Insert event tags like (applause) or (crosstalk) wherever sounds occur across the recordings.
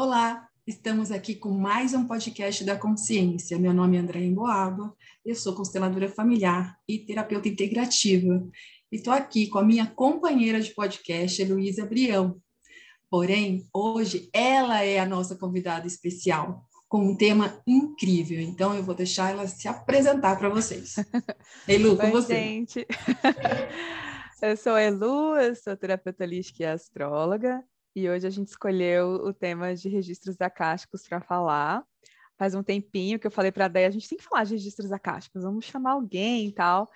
Olá, estamos aqui com mais um podcast da consciência. Meu nome é André Emboágua, eu sou consteladora familiar e terapeuta integrativa. E estou aqui com a minha companheira de podcast, Heloísa Brião. Porém, hoje ela é a nossa convidada especial, com um tema incrível. Então, eu vou deixar ela se apresentar para vocês. (laughs) Elu, com Oi, você. gente. (laughs) Eu sou a Elu, eu sou terapeuta holística e astróloga, e hoje a gente escolheu o tema de registros acásticos para falar. Faz um tempinho que eu falei para a Déia, a gente tem que falar de registros acásticos, vamos chamar alguém e tal.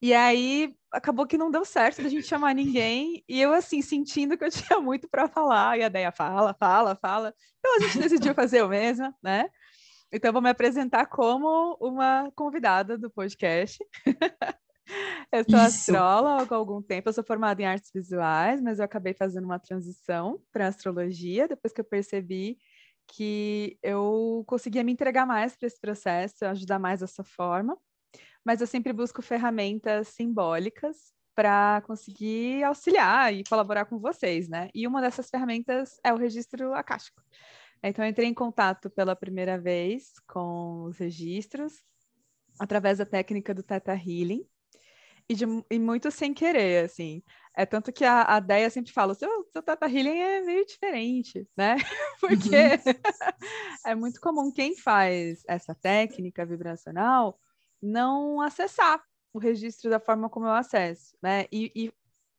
E aí acabou que não deu certo da gente chamar ninguém, e eu assim sentindo que eu (laughs) tinha muito para falar, e a Déia fala, fala, fala. Então a gente decidiu fazer o mesmo, né? Então vou me apresentar como uma convidada do podcast. (laughs) (laughs) Eu sou Isso. astróloga há algum tempo, eu sou formada em artes visuais, mas eu acabei fazendo uma transição para astrologia depois que eu percebi que eu conseguia me entregar mais para esse processo, ajudar mais dessa forma. Mas eu sempre busco ferramentas simbólicas para conseguir auxiliar e colaborar com vocês, né? E uma dessas ferramentas é o registro acástico. Então, eu entrei em contato pela primeira vez com os registros através da técnica do Theta Healing e, de, e muito sem querer, assim. É tanto que a, a Deia sempre fala, seu, seu Theta Healing é meio diferente, né? (laughs) Porque (laughs) é muito comum quem faz essa técnica vibracional não acessar o registro da forma como eu acesso, né? E, e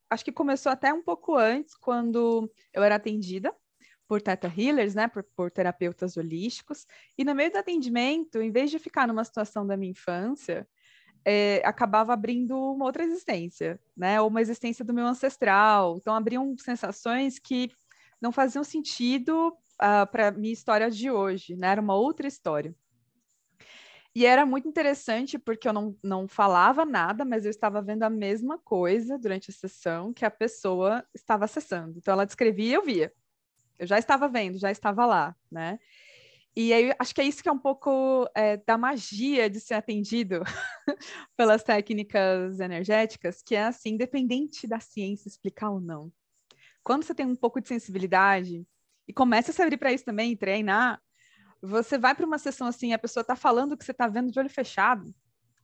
acho que começou até um pouco antes, quando eu era atendida por Theta Healers, né, por, por, terapeutas holísticos, e no meio do atendimento, em vez de ficar numa situação da minha infância, é, acabava abrindo uma outra existência, né, ou uma existência do meu ancestral. Então, abriam sensações que não faziam sentido uh, para minha história de hoje, né, era uma outra história. E era muito interessante porque eu não, não falava nada, mas eu estava vendo a mesma coisa durante a sessão que a pessoa estava acessando. Então, ela descrevia e eu via. Eu já estava vendo, já estava lá, né? E aí, acho que é isso que é um pouco é, da magia de ser atendido (laughs) pelas técnicas energéticas, que é assim, independente da ciência explicar ou não. Quando você tem um pouco de sensibilidade e começa a se abrir para isso também, treinar, você vai para uma sessão assim, a pessoa está falando que você está vendo de olho fechado,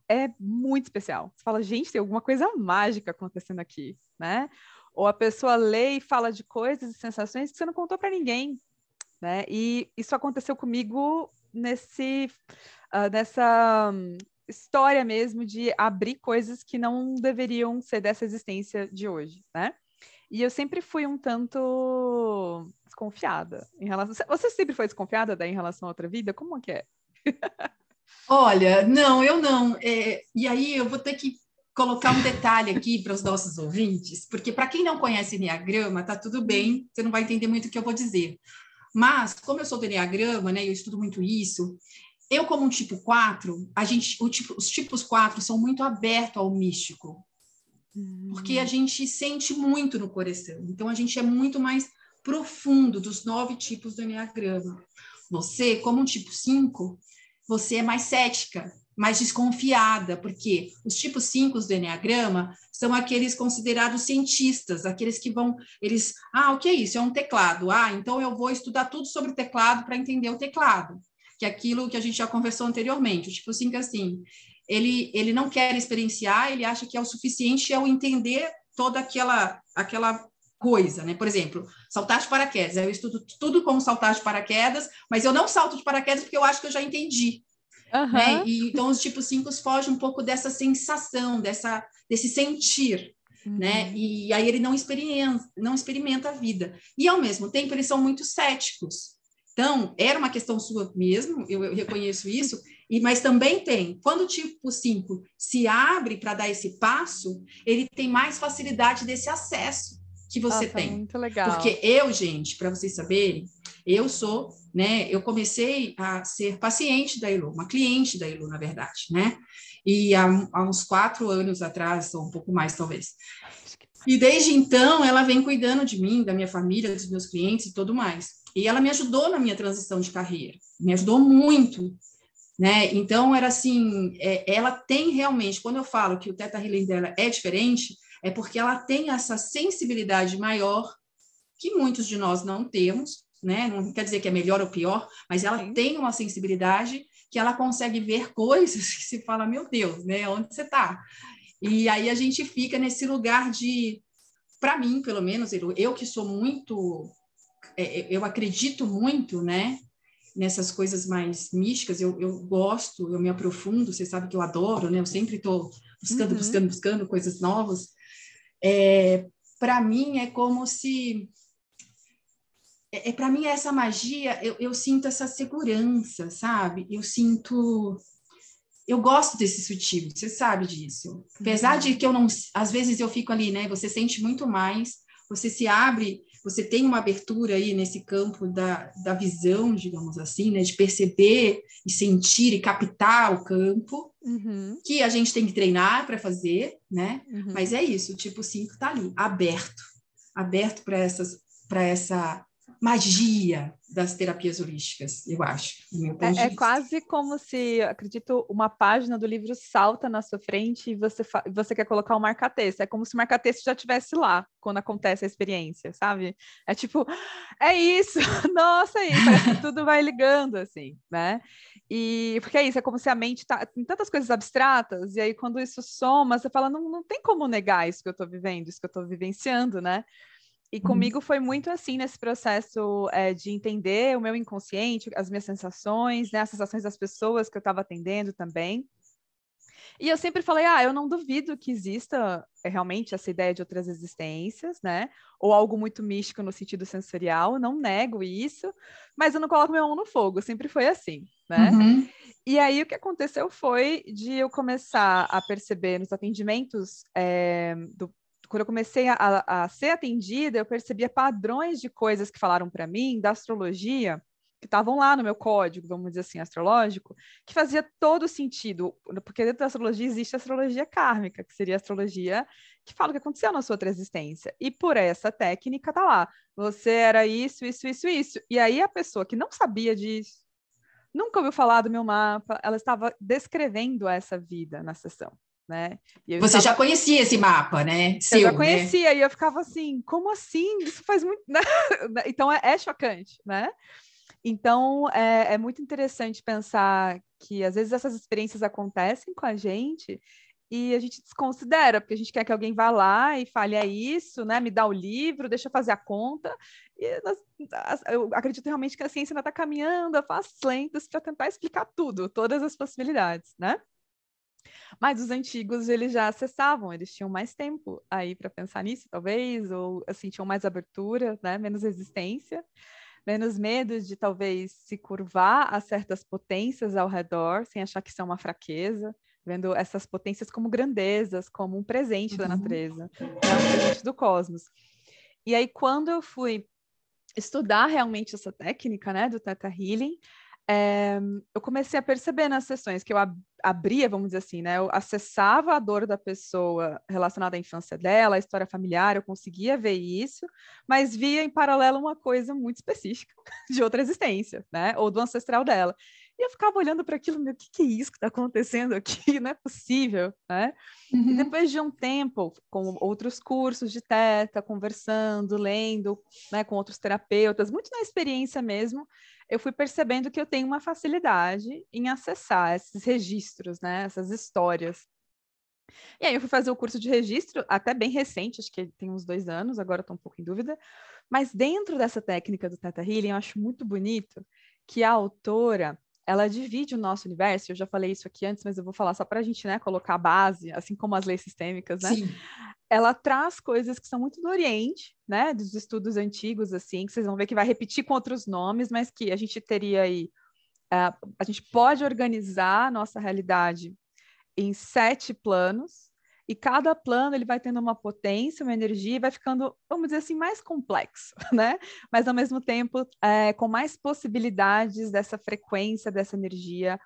é muito especial. Você fala, gente, tem alguma coisa mágica acontecendo aqui, né? Ou a pessoa lê e fala de coisas e sensações que você não contou para ninguém, né? E isso aconteceu comigo nesse uh, nessa um, história mesmo de abrir coisas que não deveriam ser dessa existência de hoje, né? E eu sempre fui um tanto desconfiada em relação. Você sempre foi desconfiada daí em relação a outra vida? Como que é? (laughs) Olha, não, eu não. É, e aí eu vou ter que colocar um detalhe aqui para os nossos ouvintes, porque para quem não conhece Enneagrama, tá tudo bem, você não vai entender muito o que eu vou dizer. Mas, como eu sou do Enneagrama, né, eu estudo muito isso, eu, como um tipo 4, a gente, tipo, os tipos 4 são muito abertos ao místico, porque a gente sente muito no coração. Então, a gente é muito mais profundo dos nove tipos do Enneagrama. Você, como um tipo 5, você é mais cética, mais desconfiada, porque os tipos 5 do Enneagrama são aqueles considerados cientistas, aqueles que vão, eles, ah, o que é isso? É um teclado. Ah, então eu vou estudar tudo sobre o teclado para entender o teclado, que é aquilo que a gente já conversou anteriormente. O tipo 5 assim, ele, ele não quer experienciar, ele acha que é o suficiente eu entender toda aquela aquela coisa, né? Por exemplo, saltar de paraquedas. Eu estudo tudo como saltar de paraquedas, mas eu não salto de paraquedas porque eu acho que eu já entendi. Uhum. Né? E, então, os tipos 5 fogem um pouco dessa sensação, dessa, desse sentir. Uhum. Né? E aí ele não experimenta, não experimenta a vida. E, ao mesmo tempo, eles são muito céticos. Então, era uma questão sua mesmo, eu, eu reconheço isso, e, mas também tem, quando o tipo 5 se abre para dar esse passo, ele tem mais facilidade desse acesso que você Nossa, tem. Muito legal. Porque eu, gente, para vocês saberem, eu sou, né? Eu comecei a ser paciente da Elu, uma cliente da Elu, na verdade, né? E há, há uns quatro anos atrás, ou um pouco mais, talvez. E desde então, ela vem cuidando de mim, da minha família, dos meus clientes e tudo mais. E ela me ajudou na minha transição de carreira, me ajudou muito, né? Então, era assim, é, ela tem realmente, quando eu falo que o Teta Healing dela é diferente, é porque ela tem essa sensibilidade maior que muitos de nós não temos, né? Não quer dizer que é melhor ou pior, mas ela Sim. tem uma sensibilidade que ela consegue ver (laughs) coisas que se fala, meu Deus, né? Onde você está? E aí a gente fica nesse lugar de, para mim, pelo menos, eu que sou muito, é, é, eu acredito muito, né? Nessas coisas mais místicas, eu, eu gosto, eu me aprofundo, você sabe que eu adoro, né? Eu sempre estou buscando, uhum. buscando, buscando coisas novas. É, para mim é como se é, é para mim essa magia eu, eu, sinto essa segurança sabe? Eu sinto eu gosto desse sutil você sabe disso. Apesar uhum. de que eu não às vezes eu fico ali né? Você sente muito mais você se abre você tem uma abertura aí nesse campo da, da visão digamos assim né? De perceber e sentir e captar o campo uhum. que a gente tem que treinar para fazer né uhum. mas é isso o tipo 5 está ali aberto aberto para essas para essa magia das terapias holísticas, eu acho. É, é, quase como se, acredito, uma página do livro salta na sua frente e você, você quer colocar um marca-texto. É como se o marca-texto já estivesse lá quando acontece a experiência, sabe? É tipo, é isso, (laughs) nossa, isso, parece que tudo vai ligando, assim, né? E porque é isso, é como se a mente tá tem tantas coisas abstratas, e aí quando isso soma, você fala, não, não tem como negar isso que eu estou vivendo, isso que eu estou vivenciando, né? E uhum. comigo foi muito assim nesse processo é, de entender o meu inconsciente, as minhas sensações, né, as sensações das pessoas que eu estava atendendo também. E eu sempre falei, ah, eu não duvido que exista é, realmente essa ideia de outras existências, né? Ou algo muito místico no sentido sensorial, não nego isso, mas eu não coloco minha mão no fogo, sempre foi assim, né? Uhum. E aí o que aconteceu foi de eu começar a perceber nos atendimentos é, do, quando eu comecei a, a, ser atendida, eu percebia padrões de coisas que falaram para mim da astrologia, que estavam lá no meu código, vamos dizer assim, astrológico, que fazia todo sentido, porque dentro da astrologia existe a astrologia kármica, que seria a astrologia que fala o que aconteceu na sua outra existência. E por essa técnica tá lá, você era isso, isso, isso, isso. E aí a pessoa que não sabia disso, nunca ouviu falar do meu mapa, ela estava descrevendo essa vida na sessão né? Você já conhecia esse mapa, né? Seu, eu já né? conhecia né? e eu ficava assim, como assim? Isso faz muito. (laughs) Né? então é, é, chocante, né? Então é, é muito interessante pensar que às vezes essas experiências acontecem com a gente e a gente desconsidera, porque a gente quer que alguém vá lá e fale, é isso, né? Me dá o livro, deixa eu fazer a conta. E nós, eu acredito realmente que a ciência ainda está caminhando a passos lentos para tentar explicar tudo, todas as possibilidades, né? Mas os antigos eles já acessavam, eles tinham mais tempo aí para pensar nisso, talvez, ou assim, tinham mais abertura, né? menos resistência, menos medo de talvez se curvar a certas potências ao redor, sem achar que isso é uma fraqueza, vendo essas potências como grandezas, como um presente uhum. da natureza, né? um presente do cosmos. E aí, quando eu fui estudar realmente essa técnica, né, do Theta Healing, é, eu comecei a perceber nas sessões que eu ab abria, vamos dizer assim, né? Eu acessava a dor da pessoa relacionada à infância dela, à história familiar, eu conseguia ver isso, mas via em paralelo uma coisa muito específica (laughs) de outra existência, né? Ou do ancestral dela. E eu ficava olhando para aquilo, meu, o que, que, é isso que está acontecendo aqui? (laughs) Não é possível, né? Uhum. E depois de um tempo, com outros cursos de teta, conversando, lendo, né, com outros terapeutas, muito na experiência mesmo, eu fui percebendo que eu tenho uma facilidade em acessar esses registros, né, essas histórias. E aí eu fui fazer o curso de registro, até bem recente, acho que tem uns dois anos, agora estou um pouco em dúvida, mas dentro dessa técnica do Theta Healing, eu acho muito bonito que a autora, ela divide o nosso universo, eu já falei isso aqui antes, mas eu vou falar só para a gente né, colocar a base, assim como as leis sistêmicas, né? Sim. Ela traz coisas que são muito do Oriente, né? Dos estudos antigos, assim, que vocês vão ver que vai repetir com outros nomes, mas que a gente teria aí. Uh, a gente pode organizar a nossa realidade em sete planos, e cada plano ele vai tendo uma potência, uma energia, e vai ficando, vamos dizer assim, mais complexo, (laughs) né? Mas ao mesmo tempo é, com mais possibilidades dessa frequência, dessa energia,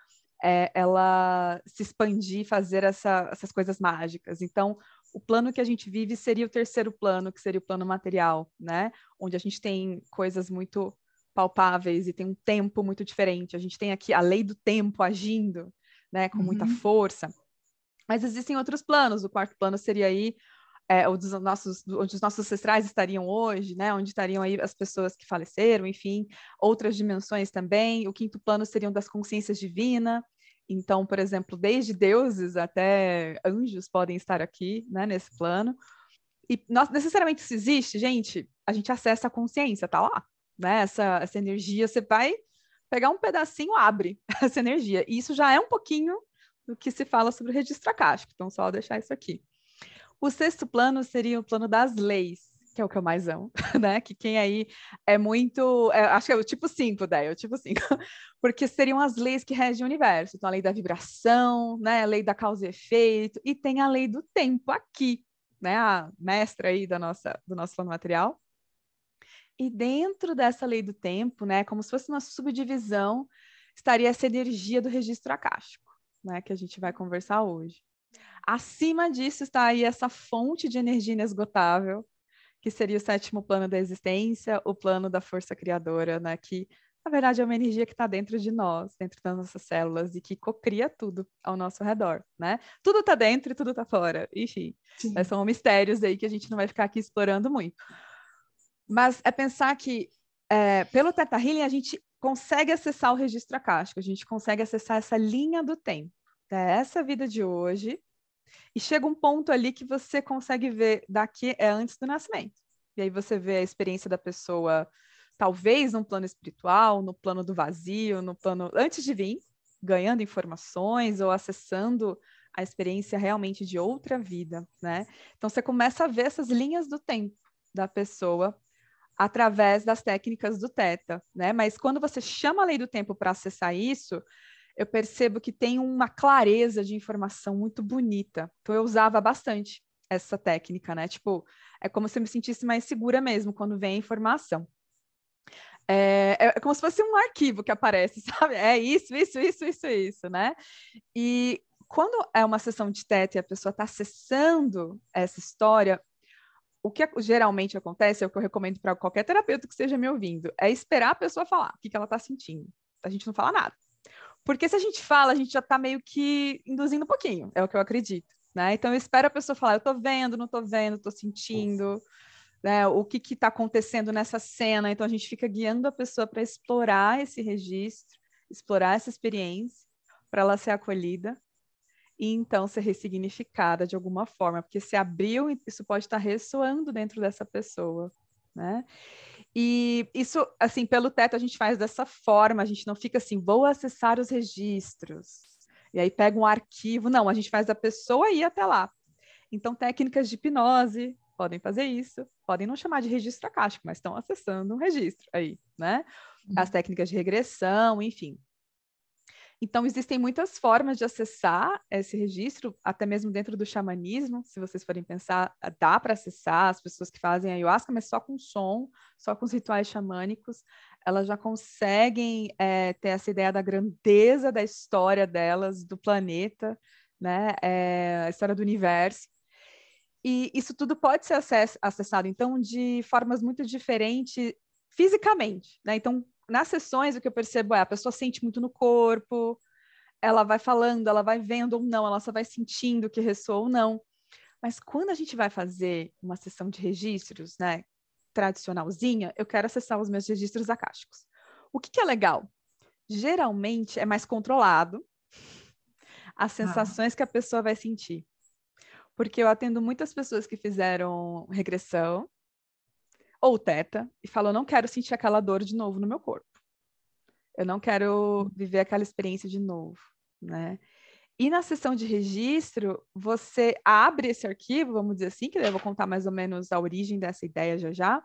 é, ela se expandir, fazer essa, essas coisas mágicas. Então, o plano que a gente vive seria o terceiro plano, que seria o plano material, né? Onde a gente tem coisas muito palpáveis e tem um tempo muito diferente. A gente tem aqui a lei do tempo agindo, né, com muita uhum. força. Mas existem outros planos. O quarto plano seria aí é, onde, os nossos, onde os nossos ancestrais estariam hoje, né? Onde estariam aí as pessoas que faleceram, enfim, outras dimensões também. O quinto plano seriam das consciências divinas. Então, por exemplo, desde deuses até anjos podem estar aqui, né, nesse plano. E nós, necessariamente isso existe, gente, a gente acessa a consciência, tá lá, né? Essa, essa energia, você vai pegar um pedacinho, abre (laughs) essa energia. E isso já é um pouquinho do que se fala sobre o registro acástico, então só deixar isso aqui. O sexto plano seria o plano das leis, que é o que eu mais amo, (laughs) né? Que quem aí é muito. É, acho que é o tipo 5, daí, é o tipo 5. (laughs) Porque seriam as leis que regem o universo. Então, a lei da vibração, né? A lei da causa e efeito, e tem a lei do tempo aqui, né? A mestra aí da nossa, do nosso plano material. E dentro dessa lei do tempo, né? Como se fosse uma subdivisão, estaria essa energia do registro acástico, né? Que a gente vai conversar hoje. Acima disso está aí essa fonte de energia inesgotável, que seria o sétimo plano da existência, o plano da força criadora, né? Que na verdade é uma energia que está dentro de nós, dentro das nossas células e que cocria tudo ao nosso redor, né? Tudo está dentro e tudo está fora. Enfim, né? são mistérios aí que a gente não vai ficar aqui explorando muito. Mas é pensar que é, pelo Teta Healing a gente consegue acessar o registro acástico, a gente consegue acessar essa linha do tempo. É essa vida de hoje e chega um ponto ali que você consegue ver daqui é antes do nascimento. E aí você vê a experiência da pessoa, talvez no plano espiritual, no plano do vazio, no plano antes de vir, ganhando informações ou acessando a experiência realmente de outra vida, né? Então você começa a ver essas linhas do tempo da pessoa através das técnicas do Teta, né? Mas quando você chama a lei do tempo para acessar isso, eu percebo que tem uma clareza de informação muito bonita. Então eu usava bastante essa técnica, né? Tipo, é como se eu me sentisse mais segura mesmo quando vem a informação. É, é, é como se fosse um arquivo que aparece, (laughs) sabe? É isso, isso, isso, isso, isso, né? E quando é uma sessão de teta e a pessoa está acessando essa história, o que geralmente acontece, é o que eu recomendo para qualquer terapeuta que esteja me ouvindo, é esperar a pessoa falar o que, que ela está sentindo. A gente não fala nada. Porque se a gente fala, a gente já está meio que induzindo um pouquinho, é o que eu acredito. Né? Então eu espero a pessoa falar, eu estou vendo, não estou vendo, estou sentindo, né? o que está acontecendo nessa cena. Então a gente fica guiando a pessoa para explorar esse registro, explorar essa experiência, para ela ser acolhida e então ser ressignificada de alguma forma, porque se abriu, isso pode estar ressoando dentro dessa pessoa, né? E isso, assim, pelo teto a gente faz dessa forma, a gente não fica assim, vou acessar os registros, e aí pega um arquivo. Não, a gente faz a pessoa ir até lá. Então, técnicas de hipnose podem fazer isso, podem não chamar de registro acástico, mas estão acessando um registro aí, né? As uhum. técnicas de regressão, enfim. Então, existem muitas formas de acessar esse registro, até mesmo dentro do xamanismo, se vocês forem pensar, dá para acessar as pessoas que fazem ayahuasca, mas só com som, só com os rituais xamânicos, elas já conseguem é, ter essa ideia da grandeza da história delas, do planeta, né? É, a história do universo. E isso tudo pode ser acessado, então, de formas muito diferentes fisicamente, né? Então, nas sessões, o que eu percebo é a pessoa sente muito no corpo, ela vai falando, ela vai vendo ou não, ela só vai sentindo que ressoa ou não. Mas quando a gente vai fazer uma sessão de registros, né, tradicionalzinha, eu quero acessar os meus registros acásticos. O que, que é legal? Geralmente é mais controlado as ah. sensações ah. que a pessoa vai sentir. Porque eu atendo muitas pessoas que fizeram regressão, ou teta e fala: Eu não quero sentir aquela dor de novo no meu corpo. Eu não quero viver aquela experiência de novo, né? E na sessão de registro, você abre esse arquivo, vamos dizer assim, que eu vou contar mais ou menos a origem dessa ideia já já.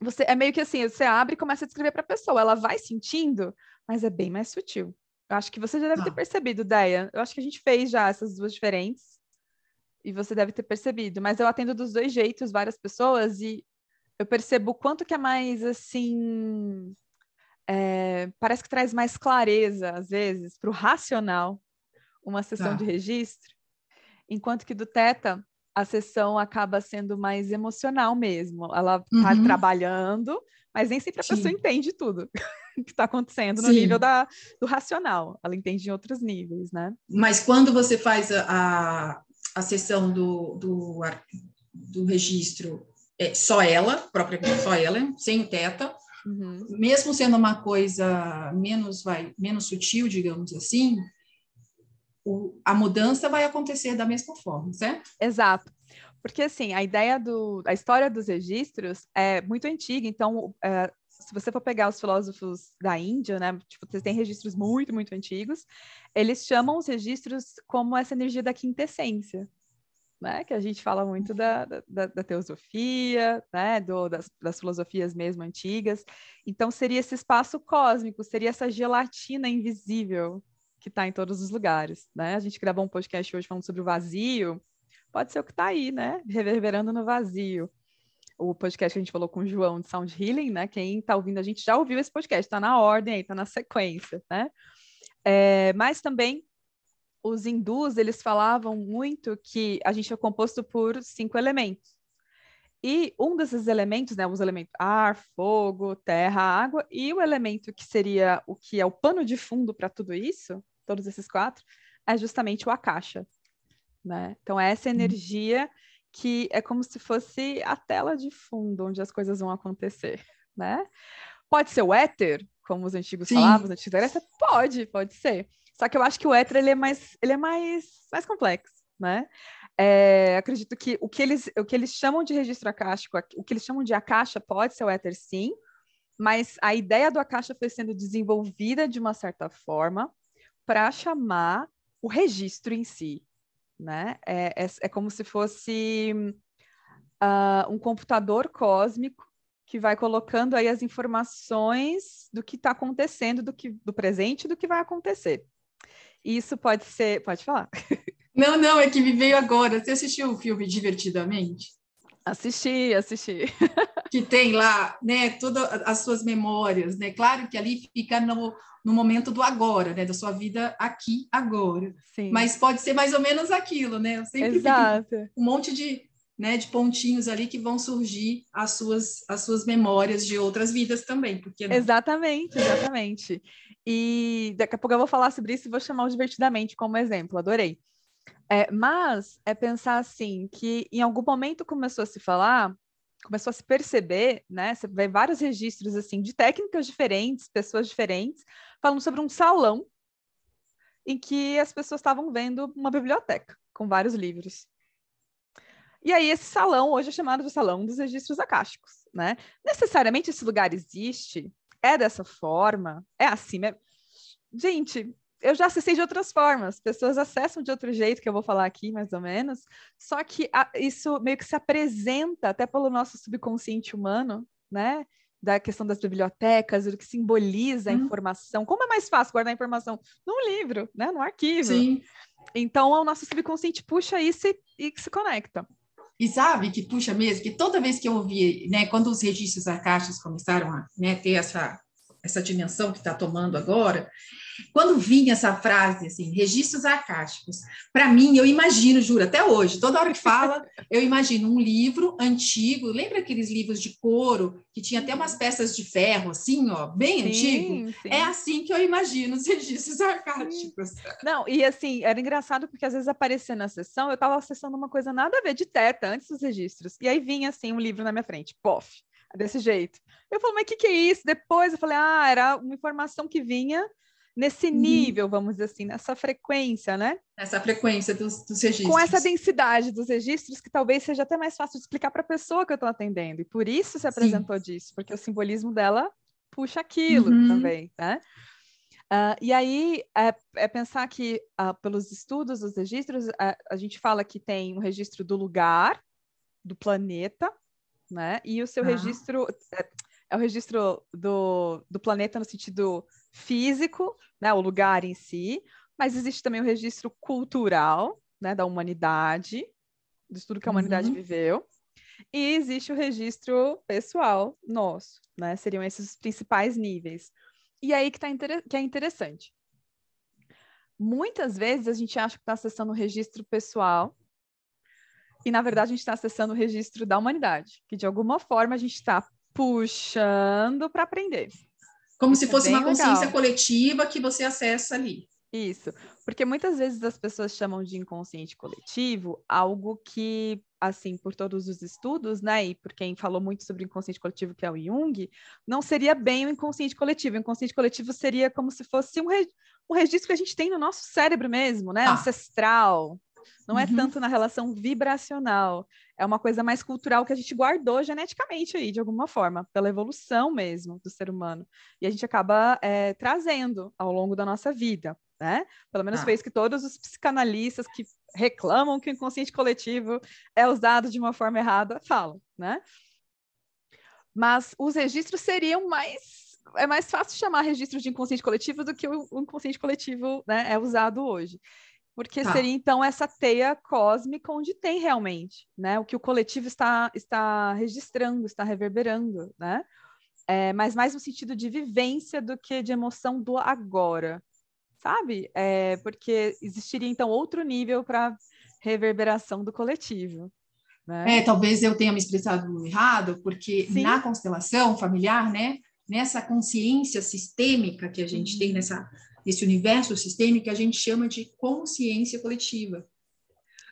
Você é meio que assim, você abre e começa a descrever para a pessoa, ela vai sentindo, mas é bem mais sutil. Eu acho que você já deve ah. ter percebido, Deia. Eu acho que a gente fez já essas duas diferentes e você deve ter percebido, mas eu atendo dos dois jeitos várias pessoas e eu percebo o quanto que é mais assim. É, parece que traz mais clareza, às vezes, para o racional, uma sessão tá. de registro, enquanto que do Teta, a sessão acaba sendo mais emocional mesmo. Ela está uhum. trabalhando, mas nem sempre a Sim. pessoa entende tudo (laughs) que está acontecendo no Sim. nível da, do racional. Ela entende em outros níveis, né? Mas quando você faz a, a, a sessão do, do do registro é só ela, propriamente só ela, sem o teta, uhum. mesmo sendo uma coisa menos, vai, menos sutil, digamos assim, o, a mudança vai acontecer da mesma forma, certo? Exato. Porque, assim, a ideia do... A história dos registros é muito antiga, então... É, se você for pegar os filósofos da Índia, né, tipo, você tem registros muito, muito antigos, eles chamam os registros como essa energia da quintessência, né, que a gente fala muito da, da, da teosofia, né, do, das, das filosofias mesmo antigas. Então, seria esse espaço cósmico, seria essa gelatina invisível que está em todos os lugares, né? A gente gravou um podcast hoje falando sobre o vazio, pode ser o que está aí, né? Reverberando no vazio. O podcast que a gente falou com o João de Sound Healing, né? Quem está ouvindo a gente já ouviu esse podcast, está na ordem está na sequência, né? É, mas também os hindus, eles falavam muito que a gente é composto por cinco elementos. E um desses elementos, né, os elementos ar, fogo, terra, água, e o elemento que seria o que é o pano de fundo para tudo isso, todos esses quatro, é justamente o Akasha. Né? Então, é essa uhum. energia que é como se fosse a tela de fundo onde as coisas vão acontecer. Né? Pode ser o éter, como os antigos Sim. falavam, os antigos Grécia? Pode, pode ser. Só que eu acho que o éter ele é mais, ele é mais, mais complexo, né? É, acredito que o que, eles, o que eles chamam de registro acástico, o que eles chamam de acaixa pode ser o éter sim, mas a ideia do acaixa foi sendo desenvolvida de uma certa forma para chamar o registro em si, né? É, é, é como se fosse uh, um computador cósmico que vai colocando aí as informações do que está acontecendo, do que do presente, do que vai acontecer. Isso pode ser, pode falar. (laughs) Não, não, é que me veio agora. Você assistiu o filme Divertidamente? Assisti, assisti. (laughs) que tem lá, né, todas as suas memórias, né? Claro que ali fica no, no momento do agora, né, da sua vida aqui agora. Sim. Mas pode ser mais ou menos aquilo, né? Eu sempre Exato. um monte de, né, de pontinhos ali que vão surgir as suas as suas memórias de outras vidas também, porque Exatamente, exatamente. E daqui a pouco eu vou falar sobre isso e vou chamar o divertidamente como exemplo. Adorei. É, mas é pensar assim que em algum momento começou a se falar, começou a se perceber, né? Você vê vários registros assim de técnicas diferentes, pessoas diferentes, falando sobre um salão em que as pessoas estavam vendo uma biblioteca com vários livros. E aí esse salão hoje é chamado de salão dos registros acásticos, né? Necessariamente esse lugar existe, é dessa forma, é assim mesmo. Gente, eu já acessei de outras formas, pessoas acessam de outro jeito, que eu vou falar aqui mais ou menos, só que a, isso meio que se apresenta até pelo nosso subconsciente humano, né? Da questão das bibliotecas, do que simboliza a hum. informação. Como é mais fácil guardar a informação? Num livro, né? No arquivo. Sim. Então, o nosso subconsciente puxa isso e, e se conecta. E sabe que puxa mesmo, que toda vez que eu ouvi, né, quando os registros arcaicos começaram a né, ter essa, essa dimensão que está tomando agora, quando vinha essa frase, assim, registros arcásticos, para mim, eu imagino, juro, até hoje, toda hora que fala, eu imagino um livro antigo, lembra aqueles livros de couro, que tinha até umas peças de ferro, assim, ó, bem sim, antigo? Sim. É assim que eu imagino os registros arcásticos. Não, e assim, era engraçado porque às vezes aparecia na sessão, eu estava acessando uma coisa nada a ver de teta, antes dos registros, e aí vinha, assim, um livro na minha frente, pof, desse jeito. Eu falei, mas o que, que é isso? Depois eu falei, ah, era uma informação que vinha nesse uhum. nível, vamos dizer assim, nessa frequência, né? Essa frequência dos, dos, registros. Com essa densidade dos registros, que talvez seja até mais fácil de explicar para a pessoa que eu estou atendendo. E por isso se apresentou Sim. disso, porque o simbolismo dela puxa aquilo uhum. também, né? Uh, e aí é, é pensar que, uh, pelos estudos dos registros, uh, a gente fala que tem um registro do lugar, do planeta, né? E o seu registro é, o registro do, do planeta no sentido físico, né, o lugar em si, mas existe também o registro cultural, né, da humanidade, de tudo que a humanidade uhum. viveu, e existe o registro pessoal nosso, né, seriam esses os principais níveis. E aí que, tá que é interessante. Muitas vezes a gente acha que está acessando o registro pessoal, e na verdade a gente está acessando o registro da humanidade, que de alguma forma a gente está puxando para aprender. Como Isso se é fosse é uma consciência legal. coletiva que você acessa ali. Isso, porque muitas vezes as pessoas chamam de inconsciente coletivo algo que, assim, por todos os estudos, né, e por quem falou muito sobre o inconsciente coletivo, que é o Jung, não seria bem o inconsciente coletivo. O inconsciente coletivo seria como se fosse um, re um registro que a gente tem no nosso cérebro mesmo, né, ah. ancestral, não é uhum. é tanto na relação vibracional, é uma coisa mais cultural que a gente guardou geneticamente aí, de alguma forma, pela evolução mesmo do ser humano. E a gente acaba é, trazendo ao longo da nossa vida, né? Pelo menos ah. foi isso que todos os psicanalistas que reclamam que o inconsciente coletivo é usado de uma forma errada falam, né? Mas os registros seriam mais é mais fácil chamar registros de inconsciente coletivo do que o inconsciente coletivo né, é usado hoje porque tá. seria então essa teia cósmica onde tem realmente, né, o que o coletivo está está registrando, está reverberando, né? É, mas mais no sentido de vivência do que de emoção do agora, sabe? É, porque existiria então outro nível para reverberação do coletivo. Né? É, talvez eu tenha me expressado errado, porque Sim. na constelação familiar, né, nessa consciência sistêmica que a gente uhum. tem nessa esse universo sistêmico que a gente chama de consciência coletiva.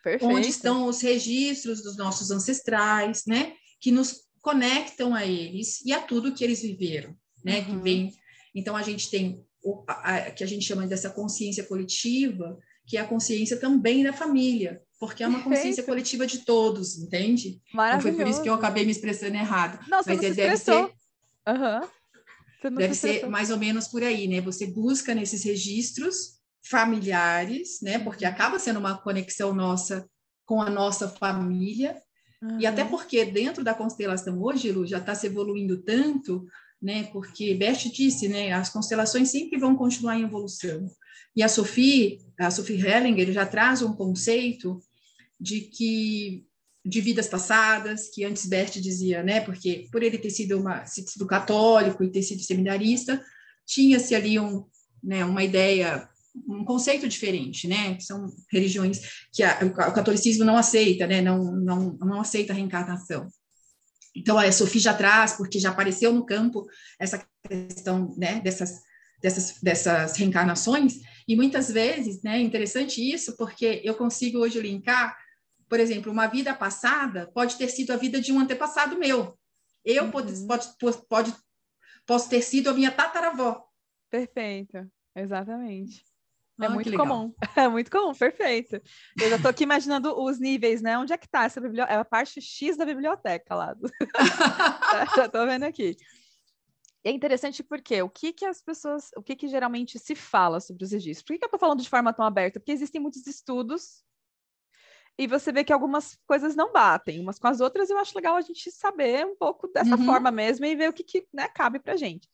Perfeito. Onde estão os registros dos nossos ancestrais, né? Que nos conectam a eles e a tudo que eles viveram, né? Uhum. Que vem. Então a gente tem o a, que a gente chama dessa consciência coletiva, que é a consciência também da família, porque é uma Perfeito. consciência coletiva de todos, entende? Não foi por isso que eu acabei me expressando errado. Não, mas é, deve ser. Uhum. Deve ser mais ou menos por aí, né? Você busca nesses registros familiares, né? Porque uhum. acaba sendo uma conexão nossa com a nossa família. Uhum. E até uhum. porque dentro da constelação hoje, Lu, já está se evoluindo tanto, né? Porque Bert disse, né? As constelações sempre vão continuar em evolução. E a Sophie, a Sophie Hellinger já traz um conceito de que de vidas passadas, que antes Bert dizia, né, porque por ele ter sido, uma, sido católico e ter sido seminarista, tinha-se ali um, né, uma ideia, um conceito diferente, né, que são religiões que a, o catolicismo não aceita, né, não, não, não aceita a reencarnação. Então, a Sofia já traz, porque já apareceu no campo essa questão, né, dessas, dessas, dessas reencarnações, e muitas vezes, né, é interessante isso, porque eu consigo hoje linkar por exemplo, uma vida passada pode ter sido a vida de um antepassado meu. Eu uhum. pode, pode, pode, posso ter sido a minha tataravó. Perfeito, exatamente. É ah, muito comum. (laughs) É muito comum, perfeito. Eu já estou aqui imaginando os níveis, né? Onde é que está essa biblioteca? É a parte X da biblioteca lá. Do... (laughs) já estou vendo aqui. É interessante porque o que que as pessoas, o que que geralmente se fala sobre os registros? Por que, que eu estou falando de forma tão aberta? Porque existem muitos estudos e você vê que algumas coisas não batem umas com as outras. Eu acho legal a gente saber um pouco dessa uhum. forma mesmo e ver o que, que né, cabe para gente.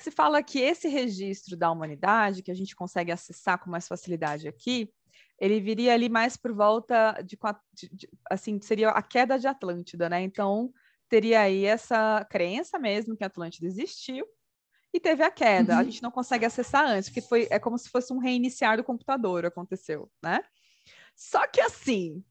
Se fala que esse registro da humanidade, que a gente consegue acessar com mais facilidade aqui, ele viria ali mais por volta de, de, de assim, seria a queda de Atlântida, né? Então, teria aí essa crença mesmo que Atlântida existiu e teve a queda. Uhum. A gente não consegue acessar antes, porque foi, é como se fosse um reiniciar do computador aconteceu, né? Só que assim,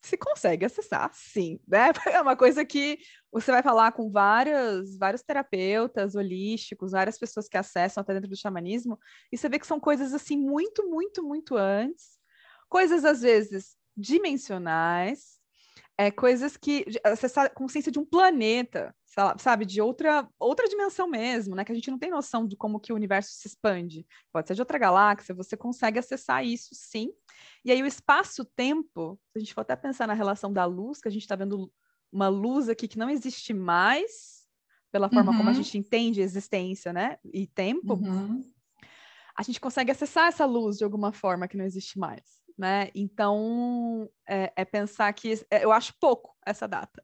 se consegue acessar, sim, né? (laughs) É uma coisa que você vai falar com vários, vários terapeutas holísticos, várias pessoas que acessam até dentro do xamanismo, e você vê que são coisas assim muito, muito, muito antes, coisas às vezes dimensionais, é, coisas que acessar a consciência de um planeta, sabe, de outra outra dimensão mesmo, né? Que a gente não tem noção de como que o universo se expande. Pode ser de outra galáxia, você consegue acessar isso, sim. E aí o espaço-tempo, se a gente for até pensar na relação da luz, que a gente está vendo uma luz aqui que não existe mais, pela forma uhum. como a uhum. gente entende existência, né? E tempo, uhum. a gente consegue acessar essa luz de alguma forma que não existe mais né? Então, é, é pensar que é, eu acho pouco essa data.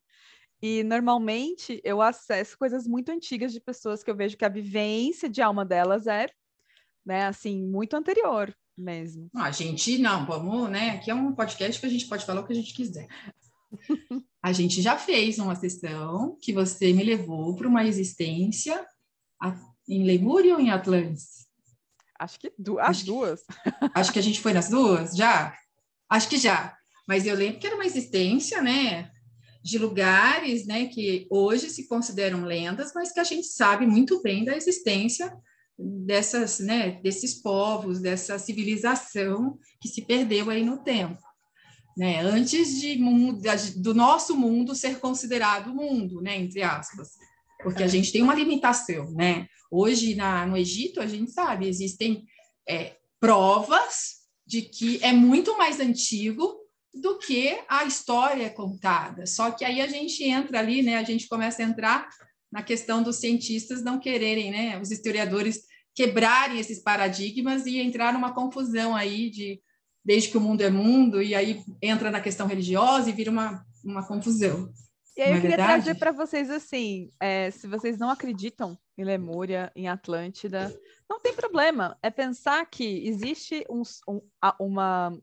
E normalmente eu acesso coisas muito antigas de pessoas que eu vejo que a vivência de alma delas é, né, assim, muito anterior mesmo. a gente não, vamos, né? Aqui é um podcast que a gente pode falar o que a gente quiser. (laughs) a gente já fez uma sessão que você me levou para uma existência em Lemúria ou em Atlantis? Acho que du as acho duas. Que, (laughs) acho que a gente foi nas duas, já? Acho que já. Mas eu lembro que era uma existência, né? De lugares, né? Que hoje se consideram lendas, mas que a gente sabe muito bem da existência dessas, né, desses povos, dessa civilização que se perdeu aí no tempo. Né, antes de do nosso mundo ser considerado mundo, né, entre aspas, porque a gente tem uma limitação, né? Hoje na, no Egito a gente sabe existem é, provas de que é muito mais antigo do que a história contada. Só que aí a gente entra ali, né? A gente começa a entrar na questão dos cientistas não quererem, né? Os historiadores quebrarem esses paradigmas e entrar numa confusão aí de desde que o mundo é mundo e aí entra na questão religiosa e vira uma, uma confusão. E aí eu é queria verdade? trazer para vocês assim, é, se vocês não acreditam em Lemúria, em Atlântida, não tem problema. É pensar que existe um, um, uma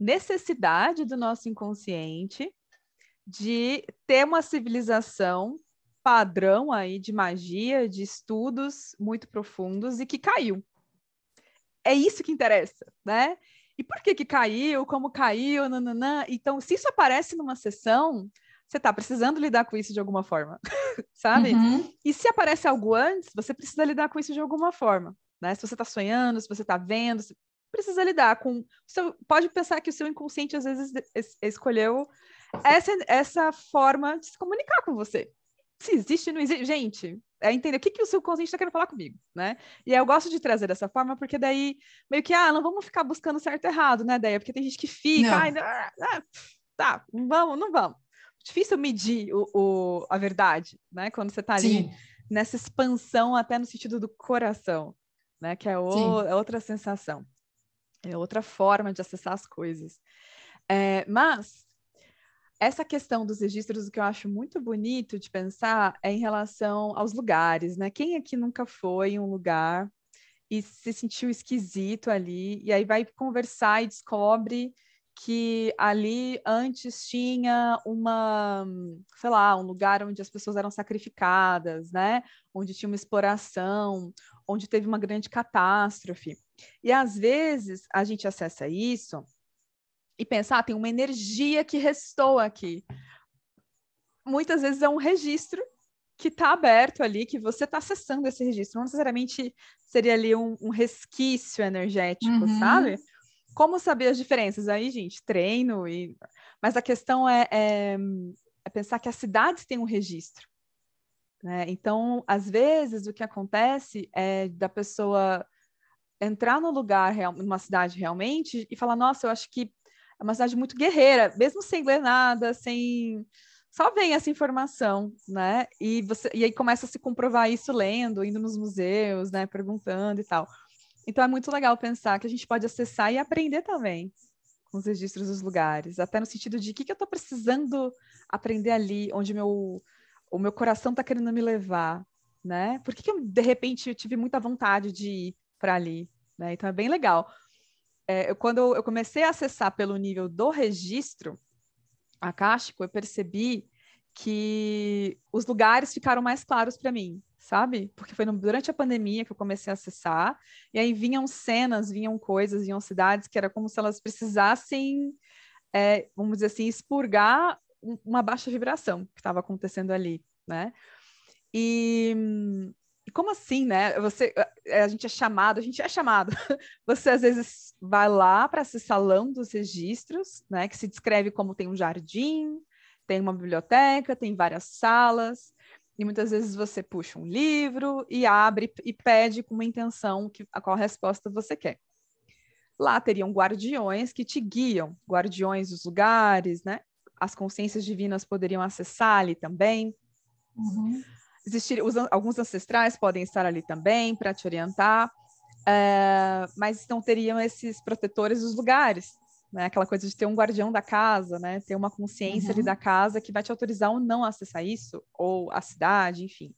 necessidade do nosso inconsciente de ter uma civilização padrão aí de magia, de estudos muito profundos e que caiu. É isso que interessa, né? E por que que caiu, como caiu, nananã. Então, se isso aparece numa sessão, você está precisando lidar com isso de alguma forma, (laughs) sabe? Uhum. E se aparece algo antes, você precisa lidar com isso de alguma forma, né? Se você está sonhando, se você está vendo, precisa lidar com. Você pode pensar que o seu inconsciente às vezes es escolheu essa, essa forma de se comunicar com você se existe, não existe. Gente, é entender o que, que o seu consciente está querendo falar comigo, né? E eu gosto de trazer dessa forma, porque daí, meio que, ah, não vamos ficar buscando certo e errado, né, Deia? Porque tem gente que fica, ah, ah, tá, não vamos, não vamos. Difícil medir o, o, a verdade, né? Quando você está ali Sim. nessa expansão até no sentido do coração, né? Que é, o, é outra sensação, é outra forma de acessar as coisas. É, mas essa questão dos registros, o que eu acho muito bonito de pensar é em relação aos lugares, né? Quem aqui nunca foi em um lugar e se sentiu esquisito ali, e aí vai conversar e descobre que ali antes tinha uma, sei lá, um lugar onde as pessoas eram sacrificadas, né? Onde tinha uma exploração, onde teve uma grande catástrofe. E às vezes a gente acessa isso e pensar, ah, tem uma energia que restou aqui. Muitas vezes é um registro que está aberto ali, que você está acessando esse registro. Não necessariamente seria ali um, um resquício energético, uhum. sabe? Como saber as diferenças? Aí, gente, treino e... Mas a questão é, é, é pensar que as cidades têm um registro. Né? Então, às vezes, o que acontece é da pessoa entrar no lugar, numa cidade realmente, e falar, nossa, eu acho que é uma cidade muito guerreira, mesmo sem ler nada, sem só vem essa informação, né? E você e aí começa a se comprovar isso lendo, indo nos museus, né, perguntando e tal. Então é muito legal pensar que a gente pode acessar e aprender também com os registros dos lugares, até no sentido de o que, que eu estou precisando aprender ali, onde meu, o meu coração está querendo me levar, né? Por que, que eu, de repente, eu tive muita vontade de ir para ali, né? Então é bem legal é, eu, quando eu comecei a acessar pelo nível do registro acástico, eu percebi que os lugares ficaram mais claros para mim, sabe? Porque foi no, durante a pandemia que eu comecei a acessar, e aí vinham cenas, vinham coisas, vinham cidades que era como se elas precisassem, é, vamos dizer assim, expurgar uma baixa vibração que estava acontecendo ali, né? E, como assim, né? Você, a gente é chamado, a gente é chamado. (laughs) Você às vezes vai lá para esse salão dos registros, né? Que se descreve como tem um jardim, tem uma biblioteca, tem várias salas. E muitas vezes você puxa um livro e abre e pede com uma intenção que, a qual resposta você quer. Lá teriam guardiões que te guiam, guardiões dos lugares, né? As consciências divinas poderiam acessar ali também. Uhum existir os, alguns ancestrais podem estar ali também para te orientar, é, mas não teriam esses protetores dos lugares, né? Aquela coisa de ter um guardião da casa, né? Ter uma consciência uhum. ali da casa que vai te autorizar ou não a acessar isso, ou a cidade, enfim.